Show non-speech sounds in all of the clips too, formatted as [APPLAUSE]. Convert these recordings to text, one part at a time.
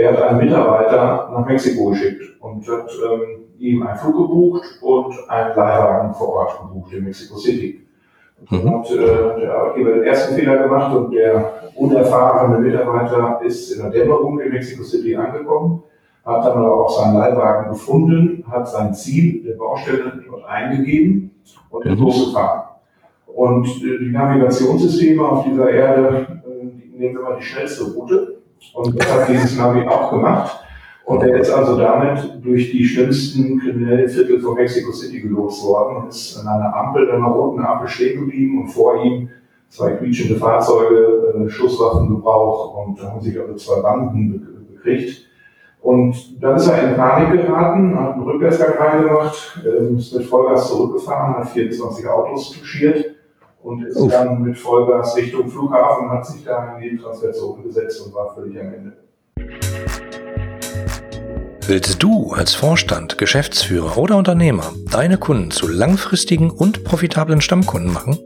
der hat einen Mitarbeiter nach Mexiko geschickt und hat ähm, ihm einen Flug gebucht und einen Leihwagen vor Ort gebucht in Mexico City. Mhm. Und äh, der Arbeitgeber den ersten Fehler gemacht und der unerfahrene Mitarbeiter ist in der Dämmerung in Mexico City angekommen, hat dann aber auch seinen Leihwagen gefunden, hat sein Ziel der Baustelle dort eingegeben und ist mhm. losgefahren. Und äh, die Navigationssysteme auf dieser Erde, äh, nehmen wir mal die schnellste Route. Und das hat dieses Navi auch gemacht. Und er ist also damit durch die schlimmsten kriminellen Viertel von Mexico City gelost worden ist an einer Ampel, einer roten Ampel stehen geblieben und vor ihm zwei quietschende Fahrzeuge, äh, Schusswaffengebrauch und da haben sich also zwei Banden bekriegt. Und dann ist er in Panik geraten, hat einen Rückwärtsgang reingemacht, äh, ist mit Vollgas zurückgefahren, hat 24 Autos touchiert und ist Uff. dann mit Vollgas Richtung Flughafen, hat sich da in die Transferzone gesetzt und war völlig am Ende. Willst du als Vorstand, Geschäftsführer oder Unternehmer deine Kunden zu langfristigen und profitablen Stammkunden machen?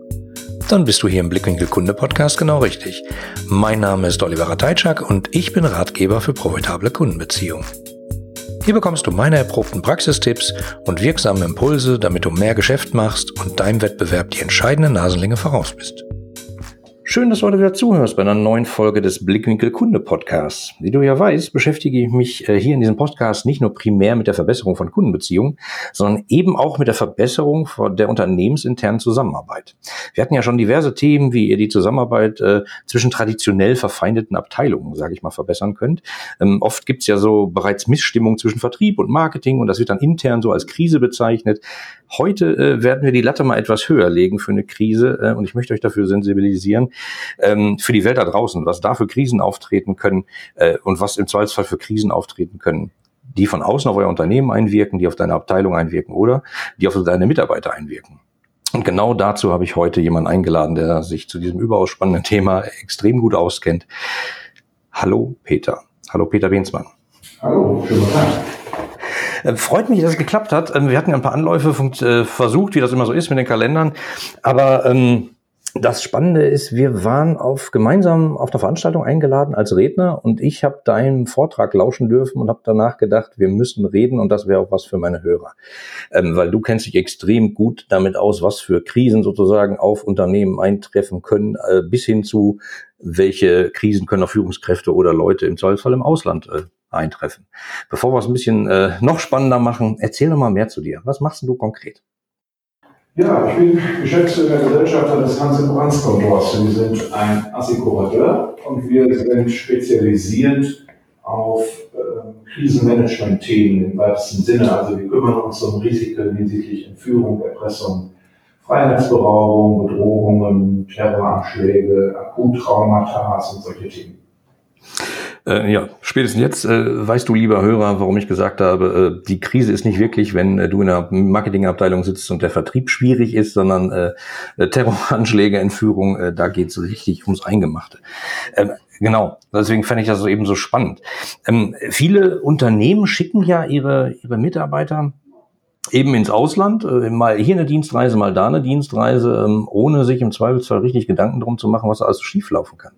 Dann bist du hier im Blickwinkel Kunde Podcast genau richtig. Mein Name ist Oliver Rateitschak und ich bin Ratgeber für profitable Kundenbeziehungen. Hier bekommst du meine erprobten Praxistipps und wirksame Impulse, damit du mehr Geschäft machst und deinem Wettbewerb die entscheidende Nasenlänge voraus bist. Schön, dass du heute wieder zuhörst bei einer neuen Folge des Blickwinkel Kunde Podcasts. Wie du ja weißt, beschäftige ich mich äh, hier in diesem Podcast nicht nur primär mit der Verbesserung von Kundenbeziehungen, sondern eben auch mit der Verbesserung der unternehmensinternen Zusammenarbeit. Wir hatten ja schon diverse Themen, wie ihr die Zusammenarbeit äh, zwischen traditionell verfeindeten Abteilungen, sage ich mal, verbessern könnt. Ähm, oft gibt's ja so bereits Missstimmung zwischen Vertrieb und Marketing und das wird dann intern so als Krise bezeichnet. Heute äh, werden wir die Latte mal etwas höher legen für eine Krise äh, und ich möchte euch dafür sensibilisieren ähm, für die Welt da draußen, was da für Krisen auftreten können äh, und was im Zweifelsfall für Krisen auftreten können, die von außen auf euer Unternehmen einwirken, die auf deine Abteilung einwirken oder die auf deine Mitarbeiter einwirken. Und genau dazu habe ich heute jemanden eingeladen, der sich zu diesem überaus spannenden Thema extrem gut auskennt. Hallo Peter. Hallo Peter Bensmann. Hallo, schönen Tag. Äh, freut mich, dass es geklappt hat. Ähm, wir hatten ja ein paar Anläufe äh, versucht, wie das immer so ist mit den Kalendern. Aber ähm, das Spannende ist, wir waren auf gemeinsam auf der Veranstaltung eingeladen als Redner und ich habe deinen Vortrag lauschen dürfen und habe danach gedacht, wir müssen reden und das wäre auch was für meine Hörer, ähm, weil du kennst dich extrem gut damit aus, was für Krisen sozusagen auf Unternehmen eintreffen können, äh, bis hin zu welche Krisen können auf Führungskräfte oder Leute im Zweifelsfall im Ausland äh, eintreffen. Bevor wir es ein bisschen äh, noch spannender machen, erzähl doch mal mehr zu dir. Was machst du konkret? Ja, ich bin Geschäftsführer Gesellschafter des Hanse Brands Kontors. Wir sind ein Assekurateur und wir sind spezialisiert auf äh, Krisenmanagement-Themen im weitesten Sinne. Also wir kümmern uns um Risiken hinsichtlich Entführung, Erpressung, Freiheitsberaubung, Bedrohungen, Terroranschläge, Akuttraumata und solche Themen. Äh, ja, spätestens jetzt äh, weißt du, lieber Hörer, warum ich gesagt habe, äh, die Krise ist nicht wirklich, wenn äh, du in der Marketingabteilung sitzt und der Vertrieb schwierig ist, sondern äh, äh Terroranschläge, Entführung, äh, da geht es richtig ums Eingemachte. Ähm, genau, deswegen fände ich das so eben so spannend. Ähm, viele Unternehmen schicken ja ihre, ihre Mitarbeiter eben ins Ausland, äh, mal hier eine Dienstreise, mal da eine Dienstreise, ähm, ohne sich im Zweifelsfall richtig Gedanken drum zu machen, was alles schieflaufen kann.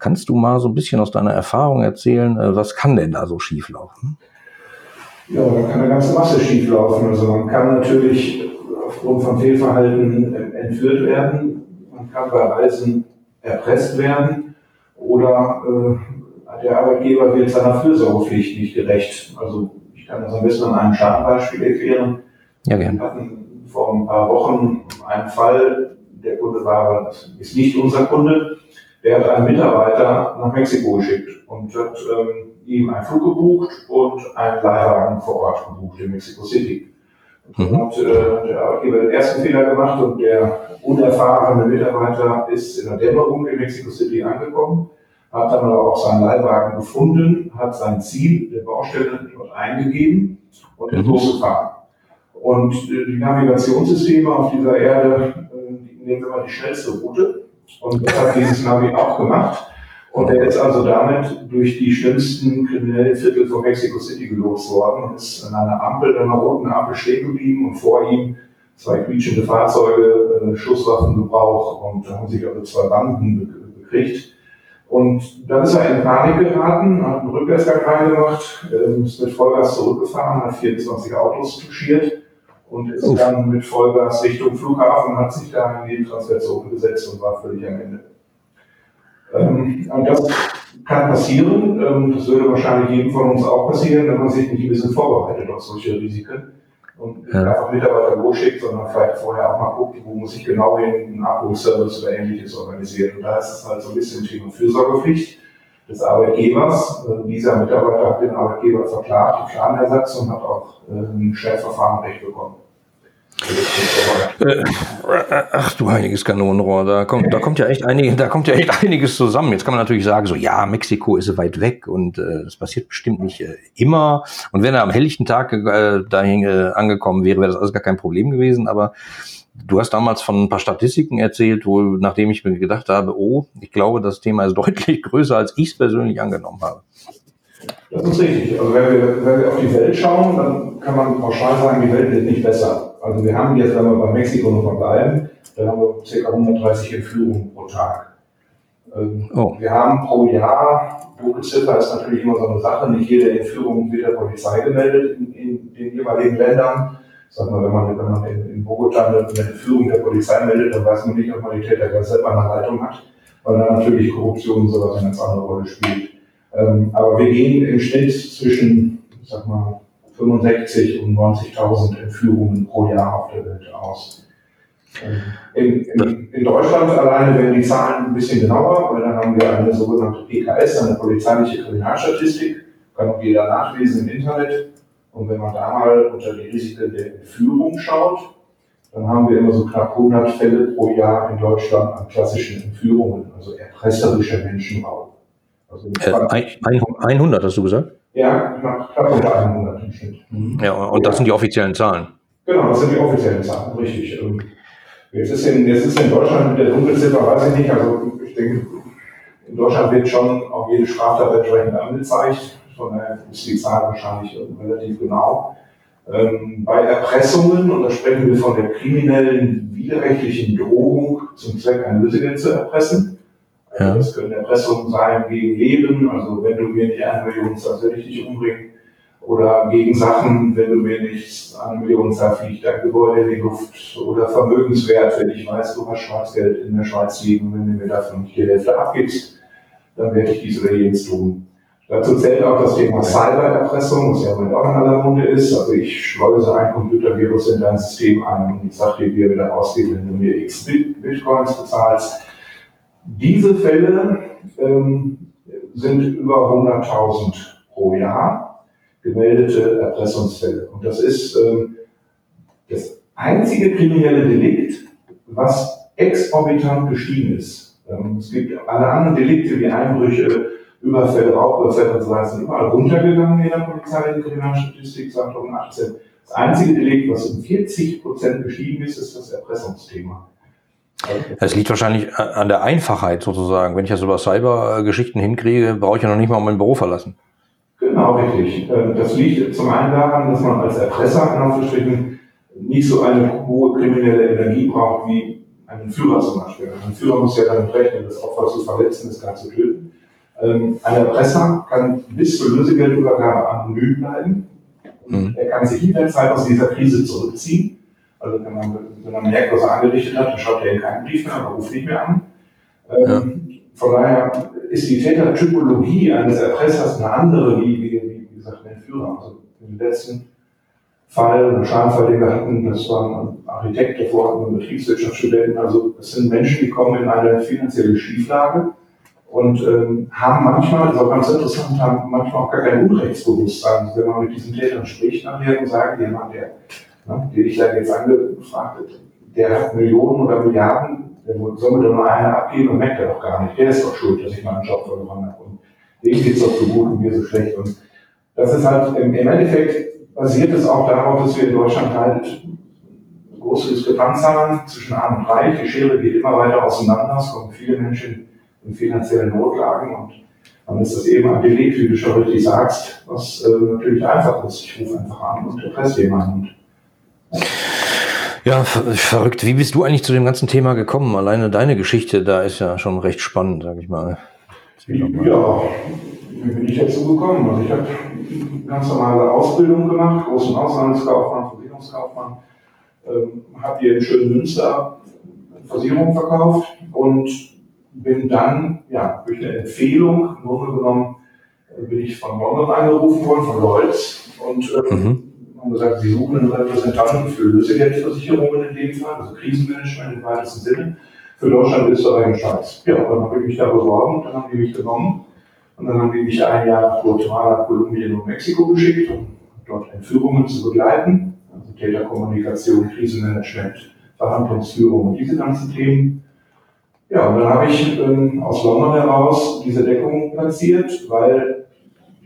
Kannst du mal so ein bisschen aus deiner Erfahrung erzählen, äh, was kann denn da so schieflaufen? Ja, da kann eine ganze Masse schieflaufen. Also man kann natürlich aufgrund von Fehlverhalten entführt werden, man kann bei Reisen erpresst werden oder äh, der Arbeitgeber wird seiner Fürsorgepflicht nicht gerecht. Also ich kann das am besten an einem Schadenbeispiel erklären. Ja, gerne. Wir hatten vor ein paar Wochen einen Fall, der Kunde war, das ist nicht unser Kunde, der hat einen Mitarbeiter nach Mexiko geschickt und hat ähm, ihm einen Flug gebucht und einen Leihwagen vor Ort gebucht in Mexico City. Mhm. Und äh, der Arbeitgeber den ersten Fehler gemacht und der unerfahrene Mitarbeiter ist in der Dämmerung in Mexico City angekommen, hat dann aber auch seinen Leihwagen gefunden, hat sein Ziel der Baustelle dort eingegeben und ist mhm. losgefahren. Und äh, die Navigationssysteme auf dieser Erde, äh, die nehmen wir mal die schnellste Route und das hat dieses Navi auch gemacht. Und er ist also damit durch die schlimmsten kriminellen Viertel von Mexico City gelost worden ist an einer Ampel, einer roten Ampel stehen geblieben und vor ihm zwei quietschende Fahrzeuge, äh, Schusswaffengebrauch und da haben sich also zwei Banden bekriegt. Und dann ist er in Panik geraten, hat einen Rückwärtsgang reingemacht, ähm, ist mit Vollgas zurückgefahren, hat 24 Autos touchiert und ist Uff. dann mit Vollgas Richtung Flughafen, hat sich da in die Transferzone gesetzt und war völlig am Ende. Ähm, und das kann passieren, ähm, das würde wahrscheinlich jedem von uns auch passieren, wenn man sich nicht ein bisschen vorbereitet auf solche Risiken und ja. einfach Mitarbeiter losschickt, sondern vielleicht vorher auch mal guckt, wo muss ich genau hin, einen Abholservice oder ähnliches organisieren. Und da ist es halt so ein bisschen Thema Fürsorgepflicht des Arbeitgebers. Äh, dieser Mitarbeiter hat den Arbeitgeber verklagt, den Schadenersatz und hat auch äh, ein Schnellverfahrenrecht bekommen. Äh, ach du heiliges Kanonenrohr, da kommt, da kommt ja echt einige, da kommt ja echt einiges zusammen. Jetzt kann man natürlich sagen, so ja, Mexiko ist weit weg und äh, das passiert bestimmt nicht äh, immer. Und wenn er am helllichten Tag äh, dahin äh, angekommen wäre, wäre das alles gar kein Problem gewesen. Aber du hast damals von ein paar Statistiken erzählt, wo nachdem ich mir gedacht habe, oh, ich glaube, das Thema ist [LAUGHS] deutlich größer, als ich es persönlich angenommen habe. Das ist richtig. Also wenn wir, wenn wir auf die Welt schauen, dann kann man pauschal sagen, die Welt wird nicht besser. Also wir haben jetzt, wenn wir bei Mexiko noch mal bleiben, da haben wir ca. 130 Entführungen pro Tag. Ähm, oh. Wir haben pro Jahr, Dunkelziffer ist natürlich immer so eine Sache, nicht jede Entführung wird der Polizei gemeldet in, in den jeweiligen Ländern. Sag mal, wenn man, wenn man in, in Bogota eine, eine Entführung der Polizei meldet, dann weiß man nicht, ob man die Täter selber eine Leitung hat, weil da natürlich Korruption und sowas eine ganz andere Rolle spielt. Ähm, aber wir gehen im Schnitt zwischen, ich sag mal, 65 und 90.000 Entführungen pro Jahr auf der Welt aus. Ähm, in, in, in, Deutschland alleine werden die Zahlen ein bisschen genauer, weil dann haben wir eine sogenannte PKS, eine polizeiliche Kriminalstatistik, kann auch jeder nachlesen im Internet. Und wenn man da mal unter die Risiken der Entführung schaut, dann haben wir immer so knapp 100 Fälle pro Jahr in Deutschland an klassischen Entführungen, also erpresserischer Menschenraub. Also äh, 100 hast du gesagt? Ja, knapp, knapp unter 100 im Schnitt. Mhm. Ja, und das sind die offiziellen Zahlen. Genau, das sind die offiziellen Zahlen, richtig. Ähm, jetzt ist in, jetzt ist in Deutschland mit der Dunkelziffer, weiß ich nicht, also ich denke, in Deutschland wird schon auch jede Straftat entsprechend angezeigt. Von daher ist die Zahl wahrscheinlich relativ genau. Ähm, bei Erpressungen, und da sprechen wir von der kriminellen widerrechtlichen Drohung zum Zweck, ein Lösegeld zu erpressen, ja. Das können Erpressungen sein gegen Leben, also wenn du mir nicht eine Million zahlst, werde ich dich umbringen. Oder gegen Sachen, wenn du mir nicht eine Million zahlst, fliegt dein Gebäude in die Luft. Oder Vermögenswert, wenn ich weiß, du hast Schwarzgeld in der Schweiz liegen, wenn du mir davon die Hälfte abgibst, dann werde ich dies oder jenes tun. Dazu zählt auch das Thema Cybererpressung, was ja auch in aller Munde ist. Also ich schleuse ein Computervirus in dein System ein und sage dir, wie er wieder ausgeht, wenn du mir x Bitcoins bezahlst diese Fälle ähm, sind über 100.000 pro Jahr gemeldete Erpressungsfälle. Und das ist ähm, das einzige kriminelle Delikt, was exorbitant gestiegen ist. Ähm, es gibt alle anderen Delikte wie Einbrüche, Überfälle, Raubüberfälle und so weiter sind überall runtergegangen in der polizeilichen Kriminalstatistik 2018. Das einzige Delikt, was um 40 Prozent gestiegen ist, ist das Erpressungsthema. Es liegt wahrscheinlich an der Einfachheit sozusagen. Wenn ich das über Cyber-Geschichten hinkriege, brauche ich ja noch nicht mal mein Büro verlassen. Genau, richtig. Ähm, das liegt zum einen daran, dass man als Erpresser in Anführungsstrichen nicht so eine hohe kriminelle Energie braucht wie einen Führer zum Beispiel. Ein Führer muss ja damit rechnen, das Opfer zu verletzen, das gar zu töten. Ähm, ein Erpresser kann bis zur Lösegeldübergabe anonym bleiben. Mhm. Er kann sich jederzeit aus dieser Krise zurückziehen also wenn man, wenn man merkt, was er angerichtet hat, dann schreibt er in keinen Brief mehr, aber ruft nicht mehr an. Ähm, ja. Von daher ist die Tätertypologie eines Erpressers eine andere, wie, wie, wie gesagt, ein Führer. Also im letzten Fall, ein Schadenfall, den wir hatten, das war ein Architekt, davor hatten wir Betriebswirtschaftsstudenten. Also es sind Menschen, die kommen in eine finanzielle Schieflage und ähm, haben manchmal, das ist auch ganz interessant, haben manchmal auch gar kein Unrechtsbewusstsein. Also wenn man mit diesen Tätern spricht nachher und sagt, jemand, der ne, den ich da jetzt angefragt habe, der hat Millionen oder Milliarden, der soll mir doch mal eine abgeben und merkt er doch gar nicht. Der ist doch schuld, dass ich meinen Job verloren habe. Und geht es doch so gut und mir so schlecht. Und das ist halt, im, Endeffekt basiert es auch darauf, dass wir in Deutschland halt große Diskrepanz haben zwischen Arm und Reich. Die Schere geht immer weiter auseinander. Es kommen viele Menschen in finanziellen Notlagen und dann ist das eben ein Delikt, wie du schon richtig sagst, was äh, natürlich einfach ist. Ich rufe einfach an und erpresse jemanden. Ja, verrückt. Wie bist du eigentlich zu dem ganzen Thema gekommen? Alleine deine Geschichte, da ist ja schon recht spannend, sag ich mal. Ja, wie bin ich dazu gekommen? Also ich habe eine ganz normale Ausbildung gemacht, großen Auslandskaufmann, Versicherungskaufmann, ähm, habe hier in Schönmünster Versicherung verkauft und bin dann, ja, durch eine Empfehlung, im Grunde genommen, äh, bin ich von London angerufen worden, von Lloyds und äh, mhm. Haben gesagt, sie suchen einen Repräsentanten für Lösegeldversicherungen in dem Fall, also Krisenmanagement im weitesten Sinne, für Deutschland, Österreich und Schweiz. Ja, dann habe ich mich da beworben, dann haben die mich genommen und dann haben die mich ein Jahr nach Guatemala, Kolumbien und Mexiko geschickt, um dort Entführungen zu begleiten, also Täterkommunikation, Krisenmanagement, Verhandlungsführung und diese ganzen Themen. Ja, und dann habe ich ähm, aus London heraus diese Deckung platziert, weil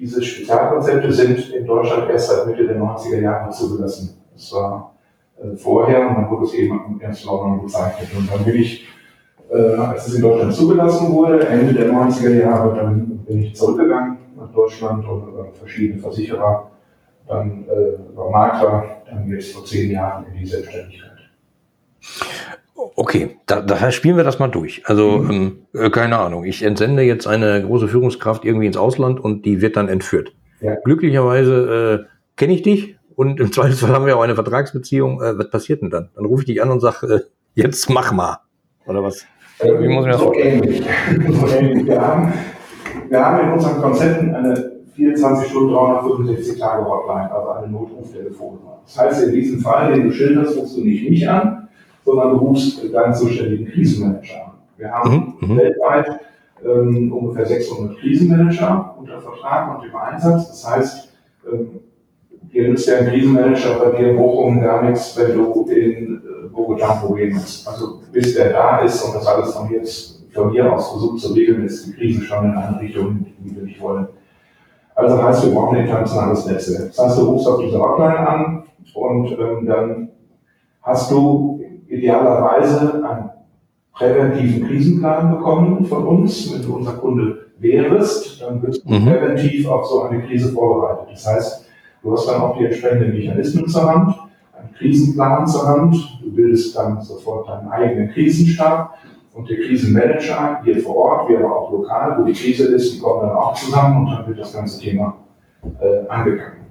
diese Spezialkonzepte sind in Deutschland erst seit Mitte der 90er Jahre zugelassen. Das war äh, vorher und dann wurde es eben erst London bezeichnet. Und dann bin ich, äh, als es in Deutschland zugelassen wurde, Ende der 90er Jahre, dann bin ich zurückgegangen nach Deutschland und über verschiedene Versicherer, dann äh, über Makler, dann jetzt vor zehn Jahren in die Selbstständigkeit. Okay, da, daher spielen wir das mal durch. Also, mhm. ähm, äh, keine Ahnung, ich entsende jetzt eine große Führungskraft irgendwie ins Ausland und die wird dann entführt. Ja. Glücklicherweise äh, kenne ich dich und im Zweifelsfall haben wir auch eine Vertragsbeziehung. Äh, was passiert denn dann? Dann rufe ich dich an und sage, äh, jetzt mach mal. Oder was? Wie muss ich das so ähnlich. [LAUGHS] so ähnlich. Wir haben, wir haben in unseren Konzepten eine 24 Stunden, 365 Tage Hotline, also eine Notruftelefonnummer. Das heißt, in diesem Fall, den du schilderst, rufst du nicht mich an, sondern du rufst deinen zuständigen Krisenmanager an. Wir haben mhm, mhm. weltweit ähm, ungefähr 600 Krisenmanager unter Vertrag und im Einsatz. Das heißt, ähm, dir nützt ja ein Krisenmanager bei dir in Bochum gar nichts, wenn du in äh, Bogotá hast. Also bis der da ist und das alles von jetzt von hier aus versucht zu regeln, ist die Krise schon in eine Richtung, die wir nicht wollen. Also heißt, wir brauchen ein internationales Netzwerk. Das heißt, du rufst auf diese Hotline an und ähm, dann hast du idealerweise einen präventiven Krisenplan bekommen von uns. Wenn du unser Kunde wärst, dann bist du mhm. präventiv auf so eine Krise vorbereitet. Das heißt, du hast dann auch die entsprechenden Mechanismen zur Hand, einen Krisenplan zur Hand, du bildest dann sofort deinen eigenen Krisenstab und der Krisenmanager hier vor Ort, wie aber auch lokal, wo die Krise ist, die kommen dann auch zusammen und dann wird das ganze Thema äh, angegangen.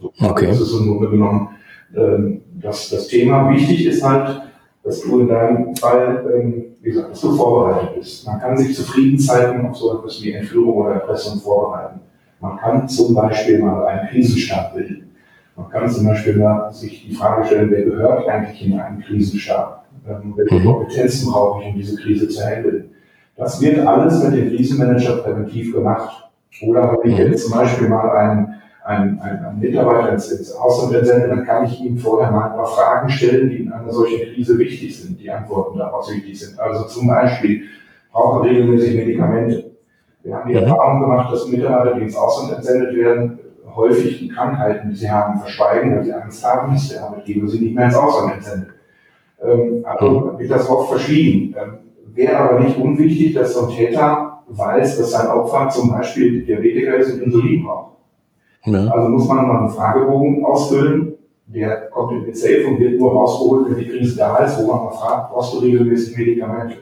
So, okay. Das ist im Grunde genommen ähm, das, das Thema. Wichtig ist halt, dass du in deinem Fall, ähm, wie gesagt, dass du vorbereitet bist. Man kann sich Zufriedenzeiten auf so etwas wie Entführung oder Erpressung vorbereiten. Man kann zum Beispiel mal einen Krisenstab bilden. Man kann zum Beispiel mal sich die Frage stellen, wer gehört eigentlich in einen Krisenstab? Ähm, welche mhm. Kompetenzen brauche ich, um diese Krise zu handeln? Das wird alles mit dem Krisenmanager präventiv gemacht. Oder wenn ich mhm. jetzt zum Beispiel mal einen ein, ein, ein Mitarbeiter ins, ins Ausland entsende, dann kann ich ihm vorher mal ein paar Fragen stellen, die in einer solchen Krise wichtig sind, die Antworten daraus wichtig sind. Also zum Beispiel, brauche regelmäßig Medikamente. Wir haben die mhm. Erfahrung gemacht, dass Mitarbeiter, die ins Ausland entsendet werden, häufig die Krankheiten, die sie haben, verschweigen, weil sie Angst haben, dass der Arbeitgeber sie nicht mehr ins Ausland entsendet. Ähm, also mhm. wird das oft verschwiegen. Ähm, Wäre aber nicht unwichtig, dass so ein Täter weiß, dass sein Opfer zum Beispiel Diabetiker ist und Insulin braucht. Ja. Also muss man mal einen Fragebogen ausfüllen. Der kommt in den Safe und wird nur rausgeholt, wenn die Krise da ist, wo man mal fragt, brauchst du regelmäßig Medikamente?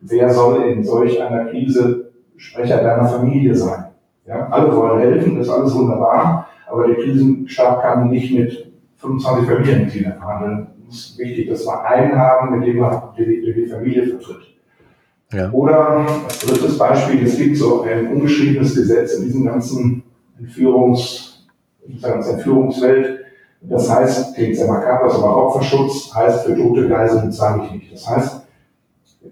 Wer soll in solch einer Krise Sprecher deiner Familie sein? Ja, alle wollen helfen, das ist alles wunderbar, aber der Krisenstab kann nicht mit 25 Familienmitgliedern verhandeln. Es ist wichtig, dass wir einen haben, mit dem man die, die, die Familie vertritt. Ja. Oder als drittes Beispiel, es gibt so ein ungeschriebenes Gesetz in diesem ganzen Entführungs, sozusagen Entführungswelt. Das heißt, klingt sehr makaber, aber Opferschutz heißt, für tote Geiseln zahle ich nicht. Das heißt,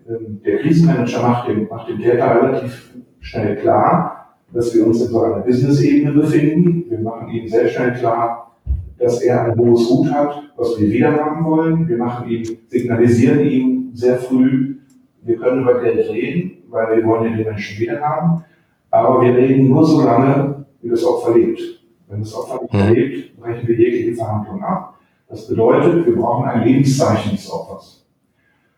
ähm, der Krisenmanager macht dem, macht dem Täter relativ schnell klar, dass wir uns in so einer Business-Ebene befinden. Wir machen ihm sehr schnell klar, dass er ein hohes Gut hat, was wir wieder haben wollen. Wir machen ihm, signalisieren ihm sehr früh, wir können über Geld reden, weil wir wollen den Menschen wieder haben. Aber wir reden nur so lange, wie das Opfer lebt. Wenn das Opfer nicht mhm. lebt, brechen wir jegliche Verhandlung ab. Das bedeutet, wir brauchen ein Lebenszeichen des Opfers.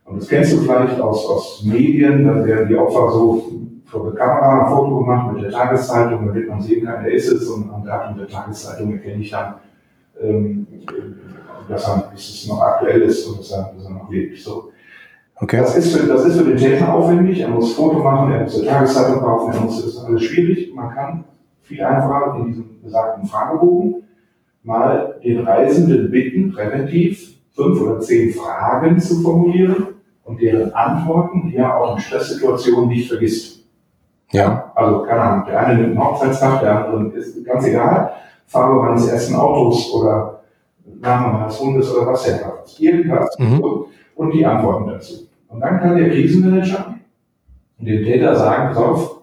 Und das kennst du vielleicht aus, aus Medien, dann werden die Opfer so vor der Kamera ein Foto gemacht mit der Tageszeitung, damit man sehen kann, wer ist es, und am Datum der Tageszeitung erkenne ich dann, ähm, dass, er, dass es noch aktuell ist und dass er, dass er noch lebt. So. Okay. Das, ist für, das ist für den Täter aufwendig. Er muss Foto machen, er muss eine Tageszeitung kaufen, er muss, das ist alles schwierig. Man kann viel einfacher in diesem besagten Fragebogen mal den Reisenden bitten, präventiv fünf oder zehn Fragen zu formulieren und deren Antworten, die er auch in Stresssituationen nicht vergisst. Ja. Also, keine Ahnung, der eine nimmt einen Hochzeitstag, der andere ist ganz egal, Farbe meines ersten Autos oder Name meines Hundes oder was er hat. Irgendwas. Mhm. Und die Antworten dazu. Und dann kann der Krisenmanager dem Täter sagen, pass auf,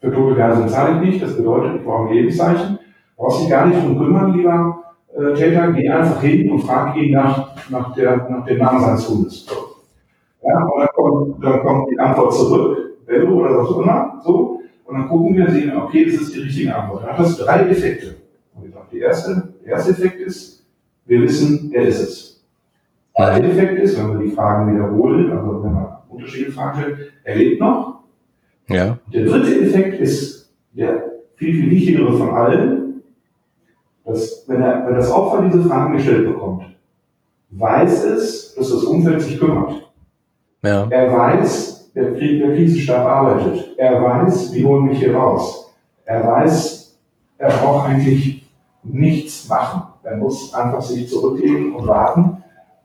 für tote Gase zahle ich nicht, das bedeutet, ich brauche ein Lebenszeichen. Brauchst dich gar nicht drum kümmern, lieber äh, Täter, geh einfach hin und frag ihn nach, nach, der, nach dem Namen seines Hundes. Ja, und dann kommt, dann kommt die Antwort zurück, Bello oder was auch immer, so. Und dann gucken wir, sehen, okay, das ist die richtige Antwort. Dann hat das drei Effekte. Und ich sage, die erste, der erste Effekt ist, wir wissen, er ist es. Der zweite Effekt ist, wenn wir die Fragen wiederholen, also wenn man unterschiedliche Fragen stellt, er lebt noch. Ja. Der dritte Effekt ist der viel, viel wichtigere von allen, dass wenn, er, wenn das Opfer diese Fragen gestellt bekommt, weiß es, dass das Umfeld sich kümmert. Ja. Er weiß, der, der Krisenstab arbeitet. Er weiß, wie holen mich hier raus. Er weiß, er braucht eigentlich nichts machen. Er muss einfach sich zurücklegen und warten,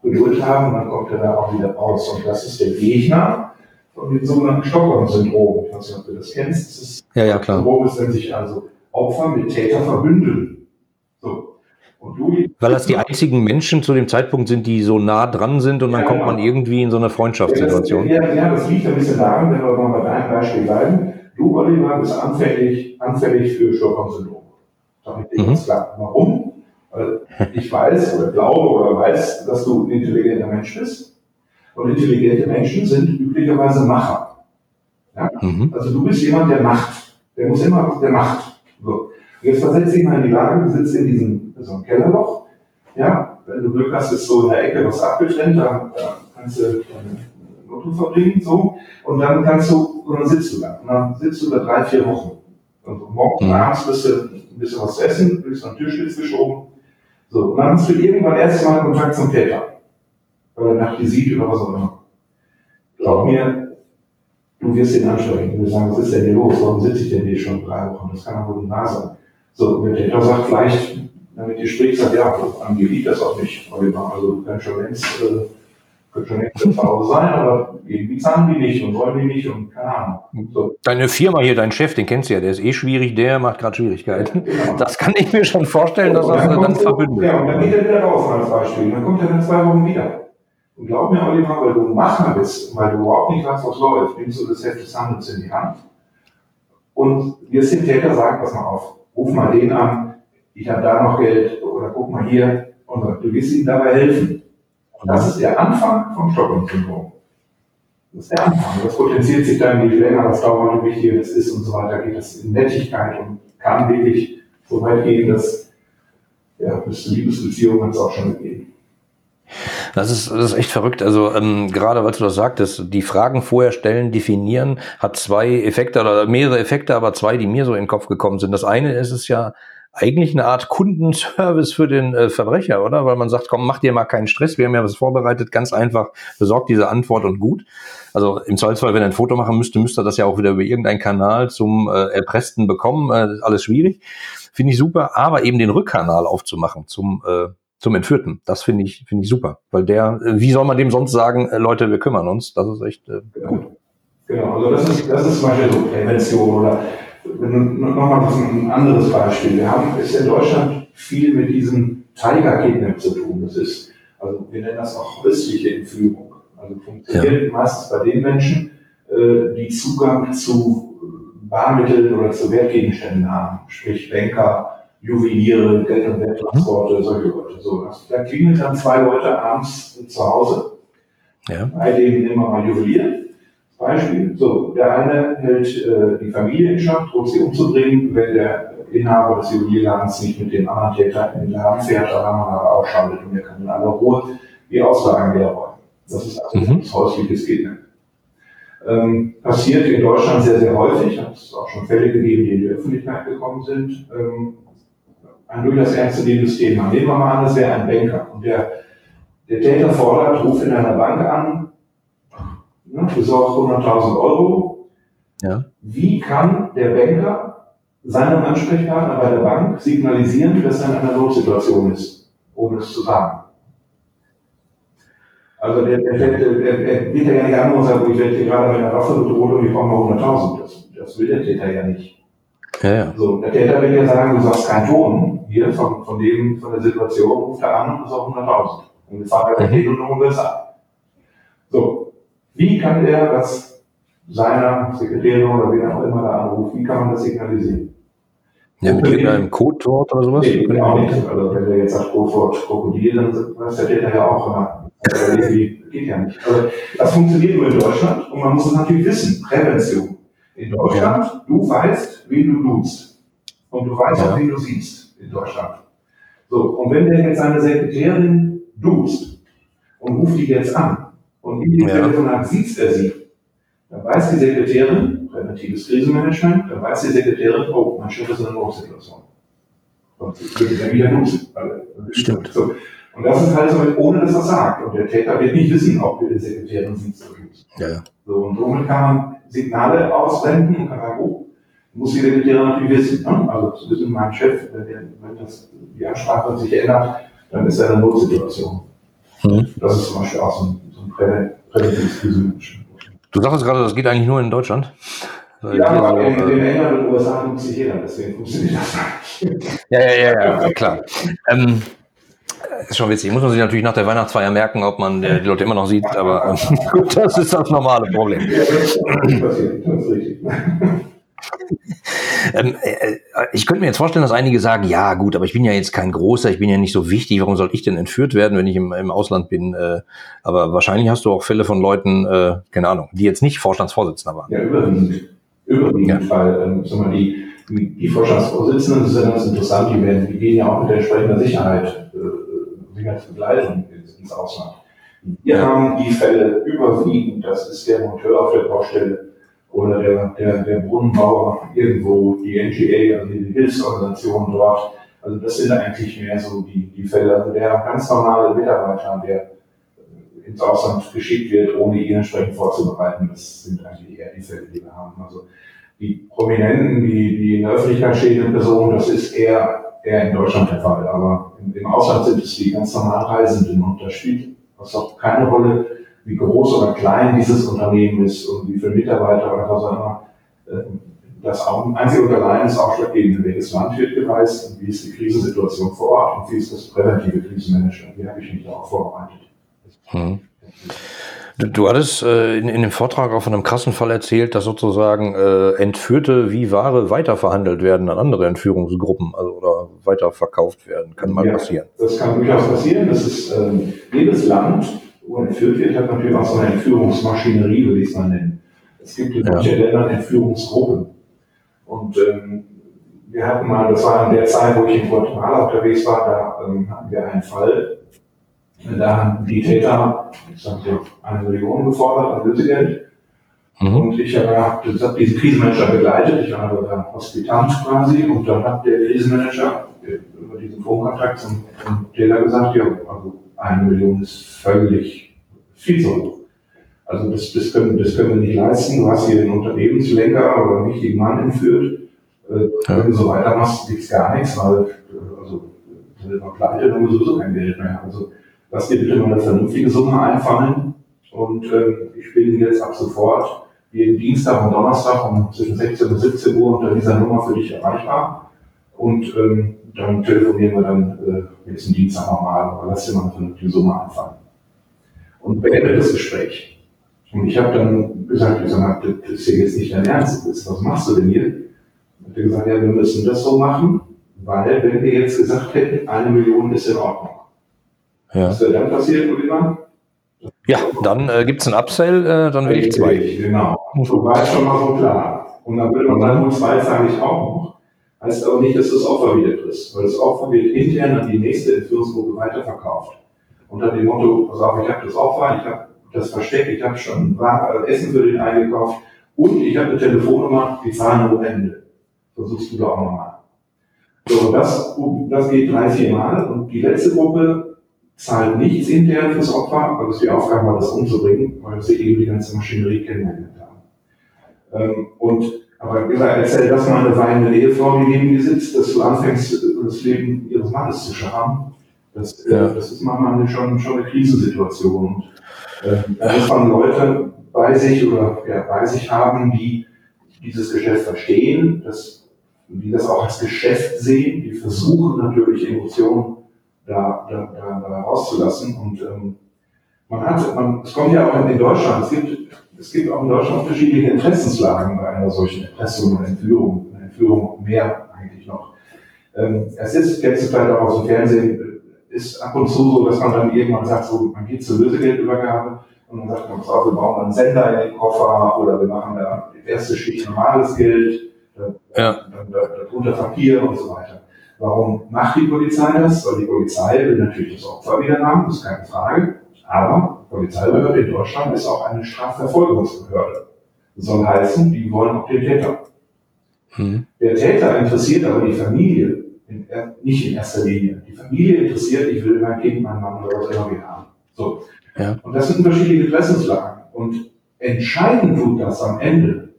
Geduld haben und dann kommt er da auch wieder raus. Und das ist der Gegner von dem sogenannten Stockholm-Syndrom. Ich weiß nicht, ob du das kennst. Das ist ja, ja, klar. Syndrom ist, wenn sich also Opfer mit Täter verbündeln. So. Weil das die einzigen Menschen zu dem Zeitpunkt sind, die so nah dran sind und dann ja, kommt man genau. irgendwie in so eine Freundschaftssituation. Ja, das, ja, das liegt ein bisschen daran, wenn wir mal bei deinem Beispiel bleiben. Du, Oliver, bist anfällig, anfällig für Stockholm-Syndrom. Dir mhm. ganz klar. Warum? Weil ich weiß oder glaube oder weiß, dass du ein intelligenter Mensch bist. Und intelligente Menschen sind üblicherweise Macher. Ja? Mhm. Also du bist jemand, der macht. Der muss immer, der macht. So. Jetzt versetze dich mal in die Lage, du sitzt in diesem so einem Kellerloch. Ja, wenn du Glück hast, ist so in der Ecke was abgetrennt, da, da kannst du deine Lotto verbringen, so. Und dann kannst du, und dann sitzt du da. Und dann sitzt du da drei, vier Wochen. Und morgens, mhm. abends bist du ein bisschen was zu essen, bist an den Tisch geschoben. So. Und dann hast du irgendwann erst mal Kontakt zum Täter. Er nach sieht oder was auch immer. Glaub mir, du wirst ihn ansprechen. Du wirst sagen, was ist denn hier los? Warum sitze ich denn hier schon drei Wochen? Das kann doch wohl nicht wahr sein. So, und der sagt vielleicht, damit ihr spricht, sagt, ja, an mir liegt das auch nicht. Also, du kannst schon längst, äh, könnt schon längst zu Hause sein, aber irgendwie zahlen die nicht und wollen die nicht und keine Ahnung. So. Deine Firma hier, dein Chef, den kennst du ja, der ist eh schwierig, der macht gerade Schwierigkeiten. Genau. Das kann ich mir schon vorstellen, dass das dann, dann verbündet. Ja, und dann geht er wieder raus als Beispiel. Dann kommt er dann zwei Wochen wieder. Und glaub mir, Oliver, weil du ein Macher bist, weil du überhaupt nicht weißt, was läuft, nimmst du das Heft des Handels in die Hand. Und dem Täter sagen, pass mal auf, ruf mal den an, ich habe da noch Geld oder guck mal hier. Und du wirst ihm dabei helfen. Und das ist der Anfang vom Stockholm-Syndrom. Das ist der Anfang. Das potenziert sich dann, je länger das dauert, je wichtiger es ist und so weiter, geht das in Nettigkeit und kann wirklich so weit gehen, dass ja, bis zur Liebesbeziehung hat es auch schon gegeben. Das ist, das ist echt verrückt. Also ähm, gerade weil du das sagtest, die Fragen vorher stellen, definieren, hat zwei Effekte oder mehrere Effekte, aber zwei, die mir so in den Kopf gekommen sind. Das eine ist es ja, eigentlich eine Art Kundenservice für den äh, Verbrecher, oder? Weil man sagt, komm, mach dir mal keinen Stress, wir haben ja was vorbereitet, ganz einfach, besorgt diese Antwort und gut. Also im Zweifelsfall, wenn er ein Foto machen müsste, müsste er das ja auch wieder über irgendeinen Kanal zum äh, Erpressten bekommen. Äh, alles schwierig. Finde ich super, aber eben den Rückkanal aufzumachen zum äh, zum Entführten. Das finde ich, finde ich super. Weil der, äh, wie soll man dem sonst sagen, äh, Leute, wir kümmern uns? Das ist echt äh, gut. Genau, also das ist, das ist zum Beispiel so Prävention oder Nochmal ein anderes Beispiel. Wir haben es in Deutschland viel mit diesem Tiger Kidnap zu tun. Das ist, also wir nennen das auch häusliche Entführung. Also funktioniert ja. meistens bei den Menschen, äh, die Zugang zu Barmitteln oder zu Wertgegenständen haben. Sprich Banker, Juweliere, Geld- und Werttransporte, solche Leute. So, da klingeln dann zwei Leute abends zu Hause. Ja. Bei denen nehmen wir mal Juwelier Beispiel, so, der eine hält äh, die Familie in Schach, droht sie umzubringen, wenn der Inhaber des Juwelierladens nicht mit dem anderen Täter in den Laden fährt, dann haben wir aber ausschaltet und er kann in aller Ruhe die Aussagen leer räumen. Das ist also mhm. das häusliches Gegner. Ähm, passiert in Deutschland sehr, sehr häufig, hat es auch schon Fälle gegeben, die in die Öffentlichkeit gekommen sind. Ähm, ein durchaus ernstzunehmendes Thema. Nehmen wir mal an, das wäre ein Banker und der, der Täter fordert, ruft in einer Bank an, ne, besorgt 100.000 Euro. Ja. Wie kann der Banker seinem Ansprechpartner bei der Bank signalisieren, dass er in einer Notsituation ist, ohne es zu sagen? Also der, der, der, der, der geht ja nicht an und sagt, ich werde hier gerade mit einer Waffe bedroht und ich brauche mal 100.000. Das, das will der Täter ja nicht. Ja, ja. So, der Täter will ja sagen, du sagst keinen Ton hier von, von dem, von der Situation, ruft er an und ist auf 100.000. Und fahren weiter hin und holen wir es ab. So. Wie kann er das seiner Sekretärin oder wen auch immer da anruft, wie kann man das signalisieren? Ja, mit irgendeinem Codewort oder sowas? Nee, nee, auch nicht. Also wenn der jetzt sagt Codewort Krokodil, dann weiß der Täter ja auch immer. Irgendwie geht ja nicht. Also das funktioniert nur in Deutschland und man muss es natürlich wissen. Prävention. In Deutschland, ja. du weißt, wen du nutzt. Und du weißt ja. auch, wen du siehst in Deutschland. So, und wenn der jetzt seine Sekretärin duzt und ruft die jetzt an und in dem ja. Telefonat sieht er sie, dann weiß die Sekretärin, präventives Krisenmanagement, dann weiß die Sekretärin, oh, mein Chef ist in einer Notsituation. Sonst würde er wieder duzen. Stimmt. So. Und das ist halt so, ohne dass er sagt. Und der Täter wird nicht wissen, ob wir die Sekretärin sieht oder nicht. Ja. So, und somit kann man Signale auswenden und kann sagen, oh, muss die Sekretärin natürlich wissen. Ne? Also zu wissen, mein Chef, wenn, wenn das, die Ansprache sich ändert, dann ist er in einer Notsituation. Mhm. Das ist zum Beispiel auch so ein, so ein präventives Du sagst gerade, das geht eigentlich nur in Deutschland? Ja, aber in, in England und USA nutzt sich jeder, deswegen funktioniert das nicht. Ja, ja, ja, ja, klar. Ähm, ist schon witzig. Muss man sich natürlich nach der Weihnachtsfeier merken, ob man die Leute immer noch sieht, aber ähm, [LAUGHS] gut, das ist das normale Problem. [LAUGHS] Ähm, äh, ich könnte mir jetzt vorstellen, dass einige sagen, ja gut, aber ich bin ja jetzt kein Großer, ich bin ja nicht so wichtig, warum soll ich denn entführt werden, wenn ich im, im Ausland bin? Äh, aber wahrscheinlich hast du auch Fälle von Leuten, äh, keine Ahnung, die jetzt nicht Vorstandsvorsitzender waren. Ja, überwiegend. Überwiegend, ja. weil ähm, die, die Vorstandsvorsitzenden, das ist ja ganz interessant, die, werden, die gehen ja auch mit der entsprechenden Sicherheit äh, Sicherheitsbegleitung ins, ins Ausland. Wir haben die Fälle überwiegend, das ist der Monteur auf der Baustelle oder der, der, der Brunnenbauer irgendwo, die NGA, also die Hilfsorganisation dort. Also das sind eigentlich mehr so die, die Fälle. Also der ganz normale Mitarbeiter, der ins Ausland geschickt wird, ohne ihn entsprechend vorzubereiten, das sind eigentlich eher die Fälle, die wir haben. Also die Prominenten, die, die in der Öffentlichkeit stehenden Personen, das ist eher eher in Deutschland der Fall. Aber im, Ausland sind es die ganz normalen Reisenden und da spielt es auch keine Rolle, wie groß oder klein dieses Unternehmen ist und wie viele Mitarbeiter oder was auch immer. Ähm, das einzige und allein ist ausschlaggebend, in welches Land wird gereist und wie ist die Krisensituation vor Ort und wie ist das präventive Krisenmanagement. Wie habe ich mich darauf vorbereitet? Hm. Du, du hattest äh, in, in dem Vortrag auch von einem krassen Fall erzählt, dass sozusagen äh, Entführte wie Ware weiterverhandelt werden an andere Entführungsgruppen also, oder weiterverkauft werden. Kann mal ja, passieren. Das kann durchaus passieren. Das ist ähm, jedes Land, wo entführt wird, hat natürlich auch so eine Entführungsmaschinerie, würde ich es mal nennen. Es gibt in manchen ja. Ländern Entführungsgruppen. Und ähm, wir hatten mal, das war in der Zeit, wo ich in Guatemala unterwegs war, da ähm, hatten wir einen Fall, da haben die Täter, ich sag so, eine Million gefordert an Lösegeld. Mhm. Und ich habe hab diesen Krisenmanager begleitet, ich war aber der Hospitant quasi, und dann hat der Krisenmanager über diesen Funkkontakt zum, zum Täter gesagt, ja, also eine Million ist völlig viel zu hoch. Also das, das, können, das können wir nicht leisten. Du hast hier einen Unternehmenslenker oder einen wichtigen Mann entführt. Äh, wenn du so weitermachst, gibt's gar nichts, weil äh, also, dann wird man pleite, dann haben wir sowieso kein Geld mehr. Also lass dir bitte mal eine vernünftige Summe einfallen. Und ähm, ich bin jetzt ab sofort jeden Dienstag und Donnerstag um zwischen 16 und 17 Uhr unter dieser Nummer für dich erreichbar. Und ähm, dann telefonieren wir dann äh, nächsten Dienstag nochmal, aber lass dir mal eine vernünftige Summe einfallen. Und beende das Gespräch. Und ich habe dann gesagt, ich sag das ist ja jetzt nicht dein Ernst, was machst du denn hier? Und er gesagt, ja, wir müssen das so machen, weil wenn wir jetzt gesagt hätten, eine Million ist in Ordnung, ja. Was wäre dann passiert, Oliver? Ja, dann äh, gibt es ein Upsell, äh, dann will ich zwei. Genau. So war es schon mal so klar. Und dann würde man sagen, und zwei sage ich auch noch. Heißt aber nicht, dass das Opfer wieder kriegst, weil das Opfer wird intern an die nächste Entführungsgruppe weiterverkauft. Unter dem Motto, pass auf, ich habe das Opfer, ich habe das versteckt, ich habe schon äh, Essen für den eingekauft und ich habe eine Telefonnummer, die zahlen ohne Ende. Versuchst du da auch nochmal. So, und das, das geht drei, vier Mal und die letzte Gruppe zahlt nichts intern fürs Opfer, aber es ist die Aufgabe war, das umzubringen, weil sie eben die ganze Maschinerie kennengelernt haben. Ähm, und, aber gesagt, erzähl das mal eine weinende Ehefrau, die neben dir sitzt, dass du anfängst, das Leben ihres Mannes zu schaffen. Das, ja. das ist manchmal schon, schon eine Krisensituation. Ähm, da muss man Leute bei sich oder ja, bei sich haben, die dieses Geschäft verstehen, dass, die das auch als Geschäft sehen, die versuchen natürlich Emotionen da, da, da, da rauszulassen. Und ähm, man hat, man, es kommt ja auch in Deutschland, es gibt, es gibt auch in Deutschland unterschiedliche Interessenslagen bei einer solchen Erpressung und Entführung, Entführung mehr eigentlich noch. Ähm, es ist, du vielleicht auch aus dem Fernsehen, ist ab und zu so, dass man dann irgendwann sagt, so, man geht zur Lösegeldübergabe und dann sagt man, pass auf, wir bauen einen Sender in den Koffer oder wir machen da die erste Schicht normales Geld, dann, ja. dann, dann, darunter Papier und so weiter. Warum macht die Polizei das? Weil die Polizei will natürlich das Opfer wieder haben, das ist keine Frage. Aber die Polizeibehörde in Deutschland ist auch eine Strafverfolgungsbehörde. Das soll heißen, die wollen auch den Täter. Hm. Der Täter interessiert aber die Familie in, nicht in erster Linie. Die Familie interessiert, ich will mein Kind, meinen Mann oder was immer wieder haben. So. Ja. Und das sind unterschiedliche Interessenslagen. Und entscheiden tut das am Ende.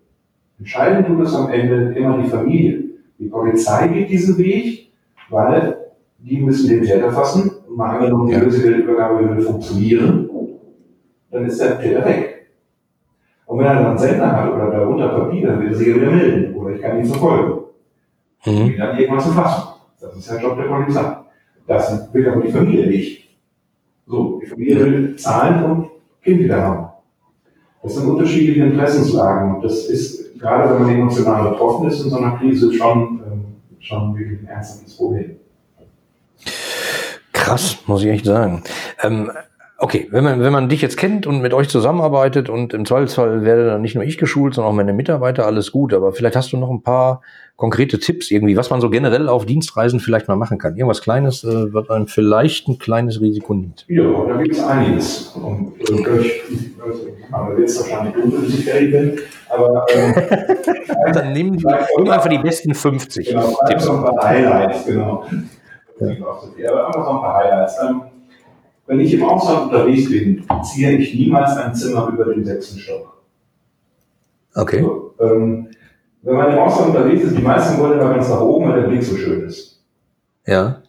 Entscheiden tut das am Ende immer die Familie. Die Polizei geht diesen Weg, weil die müssen den Täter fassen. Und mal angenommen, die ja. Lösegeldübergabe würde funktionieren, dann ist der Täter weg. Und wenn er dann einen Sender hat oder darunter Papier, dann wird er sich wieder melden oder ich kann ihn verfolgen. Mhm. Und ihn dann irgendwann zu fassen. Das ist der Job der Polizei. Das will aber die Familie nicht. So, die Familie will zahlen und Kind wieder haben. Das sind unterschiedliche Interessenslagen. Und das ist, gerade wenn man emotional betroffen ist in so einer Krise, schon, schon wirklich ein ernstes Problem. Krass, muss ich echt sagen. Ähm, Okay, wenn man, wenn man dich jetzt kennt und mit euch zusammenarbeitet und im Zweifelsfall werde dann nicht nur ich geschult, sondern auch meine Mitarbeiter, alles gut. Aber vielleicht hast du noch ein paar konkrete Tipps irgendwie, was man so generell auf Dienstreisen vielleicht mal machen kann. Irgendwas Kleines, äh, wird einem vielleicht ein kleines Risiko nimmt. Ja, da gibt es einiges. Und äh, ich, also, aber jetzt wahrscheinlich dunkel, bis ich fertig bin. Aber [LAUGHS] ähm, dann nehmen wir einfach die besten 50 genau, Tipps. Ein paar Highlights, genau. Aber einfach so ein paar Highlights. Ähm, wenn ich im Ausland unterwegs bin, ziehe ich niemals ein Zimmer über den sechsten Stock. Okay. Also, ähm, wenn man im Ausland unterwegs ist, die meisten wollen immer ganz nach oben, weil der Blick so schön ist. Ja.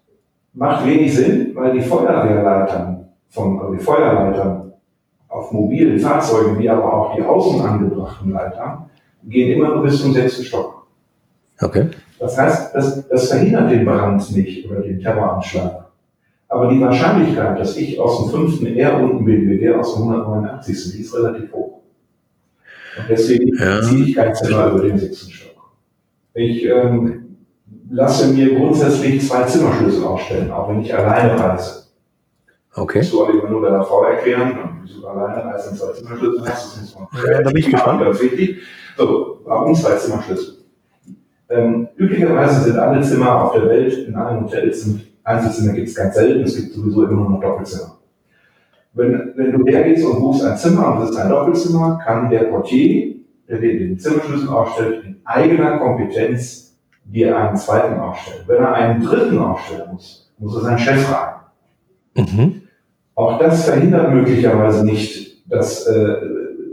Macht wenig Sinn, weil die Feuerwehrleitern, vom, also die Feuerleitern auf mobilen Fahrzeugen, wie aber auch die außen angebrachten Leitern, gehen immer nur bis zum sechsten Stock. Okay. Das heißt, das, das verhindert den Brand nicht oder den Terroranschlag. Aber die Wahrscheinlichkeit, dass ich aus dem fünften eher unten bin, wie der aus dem 189. die ist relativ hoch. Und deswegen ja. ziehe ich kein Zimmer über den sechsten Stock. Ich ähm, lasse mir grundsätzlich zwei Zimmerschlüssel ausstellen, auch wenn ich alleine reise. Okay. Das soll ich nur deiner Frau erklären, wieso du alleine reist und zwei Zimmerschlüssel hast. Das muss man ja, da bin ich gespannt. Ist wichtig. So, warum zwei Zimmerschlüssel? Ähm, üblicherweise sind alle Zimmer auf der Welt in allen Hotels sind Einzelzimmer gibt es ganz selten, es gibt sowieso immer nur noch Doppelzimmer. Wenn, wenn du hergehst und buchst ein Zimmer und es ist ein Doppelzimmer, kann der Portier, der dir den Zimmerschlüssel aufstellt, in eigener Kompetenz dir einen zweiten aufstellen. Wenn er einen dritten aufstellen muss, muss er seinen Chef fragen. Mhm. Auch das verhindert möglicherweise nicht, dass, äh,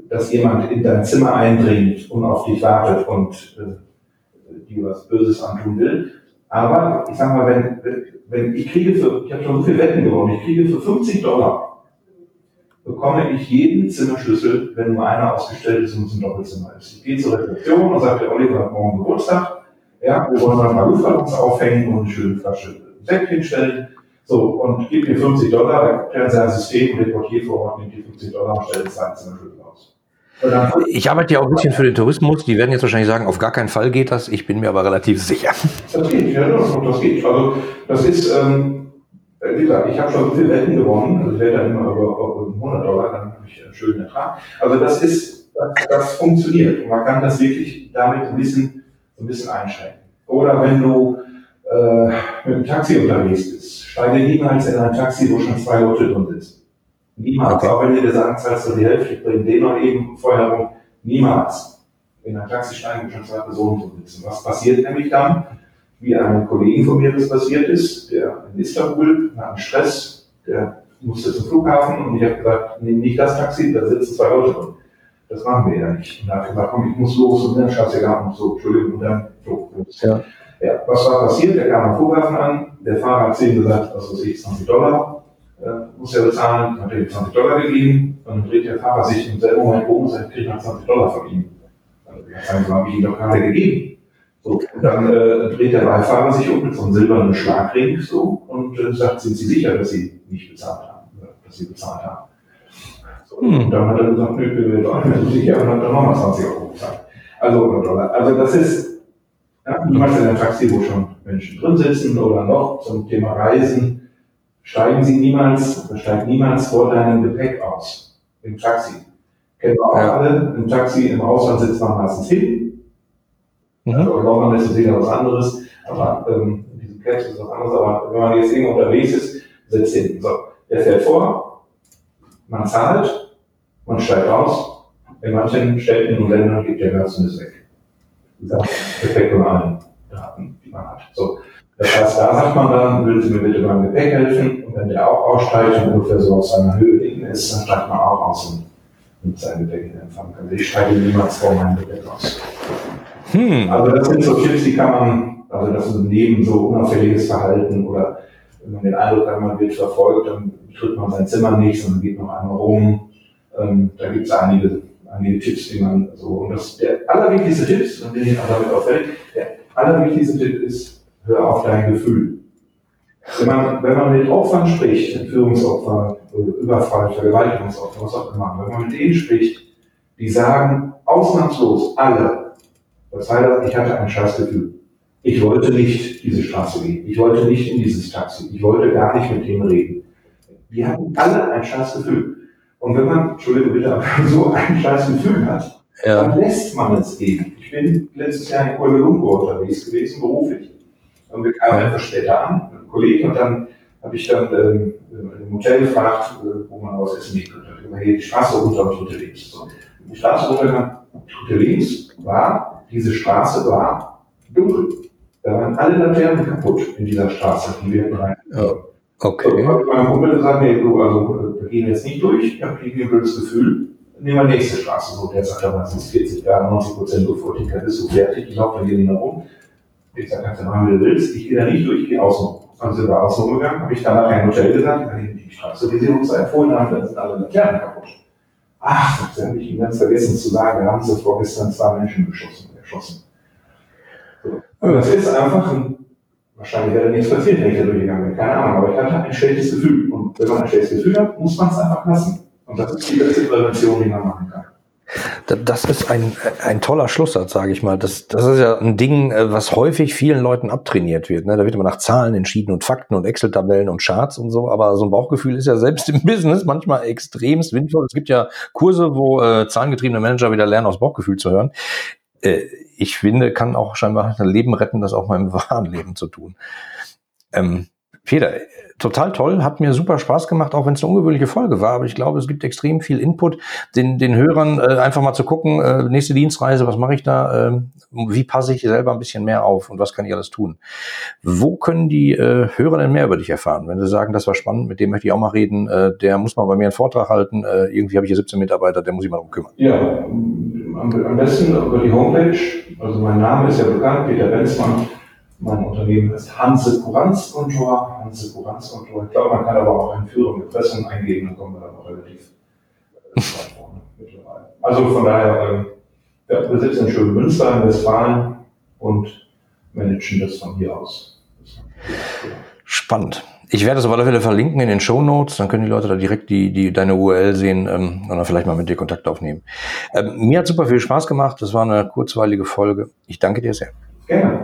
dass jemand in dein Zimmer eindringt und auf dich wartet und äh, dir was Böses antun will. Aber ich sag mal, wenn, wenn ich kriege für, ich habe schon so viele Wetten gewonnen, ich kriege für 50 Dollar, bekomme ich jeden Zimmerschlüssel, wenn nur einer ausgestellt ist und es ein Doppelzimmer ist. Ich gehe zur Rezeption und sage, der Oliver hat morgen Geburtstag, ja, wir wollen dann mal Luftballons aufhängen und eine schöne Flasche Sekt hinstellen. So, und gib mir 50 Dollar, da guckt er in sein System und der Portier vor Ort nimmt die 50 Dollar und stellt seinen Zimmerschlüssel. Ich arbeite ja auch ein bisschen für den Tourismus. Die werden jetzt wahrscheinlich sagen, auf gar keinen Fall geht das. Ich bin mir aber relativ sicher. Das geht, ja, das, das geht. Also das ist, ähm, wie gesagt, ich habe schon viele Wetten gewonnen. Also ich werde dann immer über, über 100 Dollar, dann habe ich einen schönen Ertrag. Also das ist, das, das funktioniert. Und man kann das wirklich damit ein bisschen, ein bisschen einschränken. Oder wenn du äh, mit dem Taxi unterwegs bist, steige niemals in ein Taxi, wo schon zwei Leute drin sitzen. Niemals. Okay. Auch wenn dir sagen, zahlst du die Hälfte, ich bringe den noch eben vorher rum. Niemals. In ein Taxi steigen schon zwei Personen zu sitzen. Was passiert nämlich dann? Wie einem Kollegen von mir das passiert ist, der in Istanbul nach einem Stress, der musste zum Flughafen und ich habe gesagt, nee, nicht das Taxi, da sitzen zwei Leute drin. Das machen wir ja nicht. Und da habe ich gesagt, komm, ich muss los und dann schaffst du gar nicht so, Entschuldigung, und dann so. Ja. ja. was war passiert? Der kam am Flughafen an, der Fahrer hat zu ihm gesagt, was weiß ich, 20 Dollar, äh, muss er bezahlen, hat er ihm 20 Dollar gegeben, dann dreht der Fahrer sich im selben Moment um und sagt, krieg mal 20 Dollar von ihm. Dann habe ich ihm doch gerade gegeben. So, und dann äh, dreht der Beifahrer sich um mit so einem silbernen Schlagring so, und äh, sagt, sind Sie sicher, dass Sie nicht bezahlt haben, dass Sie bezahlt haben? So, hm. Und dann hat er gesagt, nö, bin mir doch nicht mehr so sicher und hat dann nochmal 20 Euro bezahlt. Also. Also das ist, ja, du machst in einem Taxi, wo schon Menschen drin sitzen oder noch zum Thema Reisen, steigen Sie niemals, steigt niemals vor deinem Gepäck aus. Im Taxi. Kennen wir auch ja. alle. Im Taxi im Ausland sitzt man meistens hin Mhm. Also London ist wieder was anderes, aber ähm, in diesem Catch ist es was anderes. Aber wenn man jetzt irgendwo unterwegs ist, sitzt hinten. So, der fährt vor, man zahlt, man steigt aus. In manchen Städten und Ländern gibt der Ganzen weg. Dieser Effekt von allen Daten, die man hat. So. Das heißt, da sagt man dann, will Sie mir bitte beim Gepäck helfen? Und wenn der auch aussteigt und ungefähr so auf seiner Höhe liegen ist, dann steigt man auch aus und sein Gepäck in Empfang. Also ich steige niemals vor meinem Gepäck aus. Hm. Also das sind so Tipps, die kann man, also das ist neben so unauffälliges Verhalten oder wenn man den Eindruck hat, man wird verfolgt, dann tritt man sein Zimmer nicht, sondern geht noch einmal rum. Ähm, da gibt es einige, einige Tipps, die man so, und das, der allerwichtigste Tipp, und den ich auch damit auffällt, der allerwichtigste Tipp ist, hör auf dein Gefühl. Wenn man, wenn man mit Opfern spricht, Entführungsopfer, Überfall, Vergewaltigungsopfer, was auch immer, wenn man mit denen spricht, die sagen ausnahmslos alle, das heißt, ich hatte ein Scheißgefühl. Ich wollte nicht diese Straße gehen. Ich wollte nicht in dieses Taxi. Ich wollte gar nicht mit dem reden. Die hatten alle ein Scheißgefühl. Und wenn man, Entschuldigung bitte, [LAUGHS] so ein Scheißgefühl hat, ja. dann lässt man es eben. Ich bin letztes Jahr in Kuala Lumpur unterwegs gewesen, beruflich. Und wir kamen etwas später an, mit einem Kollegen, und dann habe ich dann ähm, im Hotel gefragt, äh, wo man aus essen gehen könnte. Ich habe die Straße runter und links. So. Die Straße runter, links war diese Straße war dunkel. Da waren alle Laternen kaputt in dieser Straße, die wir rein. Ja. Okay. Und habe mein Kumpel gesagt, nee, du, also, wir gehen jetzt nicht durch, ich habe irgendwie ein blödes Gefühl, nehmen wir nächste Straße. So, der sagt ja meistens 40 Jahre, 90 Prozent, bevor die Kette ist so fertig, ich laufe da hier nicht mehr rum. Ich sage, kannst du machen, wie du willst, ich gehe da nicht durch, ich gehe außen. Also sind wir außen rumgegangen, habe ich dann nachher ein Hotel gesagt, die Straße, die sie uns empfohlen haben, da sind alle Laternen kaputt. Ach, das habe ich Ihnen ganz vergessen zu sagen, wir haben sie vorgestern zwei Menschen beschossen erschossen. So. Und das ist einfach ein, wahrscheinlich wäre nichts passiert, wenn ich da durchgegangen wäre, keine Ahnung, aber ich hatte ein schlechtes Gefühl. Und wenn man ein schlechtes Gefühl hat, muss man es einfach lassen. Und das ist die beste Prävention, die man machen kann. Das ist ein, ein toller Schlusssatz, sage ich mal. Das, das ist ja ein Ding, äh, was häufig vielen Leuten abtrainiert wird. Ne? Da wird immer nach Zahlen entschieden und Fakten und Excel-Tabellen und Charts und so. Aber so ein Bauchgefühl ist ja selbst im Business manchmal extremst sinnvoll. Es gibt ja Kurse, wo äh, zahlengetriebene Manager wieder lernen, aus Bauchgefühl zu hören. Äh, ich finde, kann auch scheinbar ein Leben retten, das auch im wahren Leben zu tun. Ähm, Peter, total toll, hat mir super Spaß gemacht, auch wenn es eine ungewöhnliche Folge war, aber ich glaube, es gibt extrem viel Input, den, den Hörern äh, einfach mal zu gucken, äh, nächste Dienstreise, was mache ich da, äh, wie passe ich selber ein bisschen mehr auf und was kann ich alles tun. Wo können die äh, Hörer denn mehr über dich erfahren? Wenn sie sagen, das war spannend, mit dem möchte ich auch mal reden, äh, der muss mal bei mir einen Vortrag halten, äh, irgendwie habe ich hier 17 Mitarbeiter, der muss ich mal darum kümmern. Ja, am, am besten über die Homepage, also mein Name ist ja bekannt, Peter Benzmann, mein Unternehmen ist Hanse Kuranzkontor. Hanse Kuranzkontor. Ich glaube, man kann aber auch ein führende Impressum eingeben, dann kommen wir dann auch relativ weit vorne mittlerweile. Also von daher, ähm, ja, wir sitzen in Schönmünster in Westfalen und managen das von hier aus. Spannend. Ich werde das auf alle Fälle verlinken in den Show Notes, dann können die Leute da direkt die, die deine URL sehen ähm, und dann vielleicht mal mit dir Kontakt aufnehmen. Ähm, mir hat super viel Spaß gemacht. Das war eine kurzweilige Folge. Ich danke dir sehr. Gerne.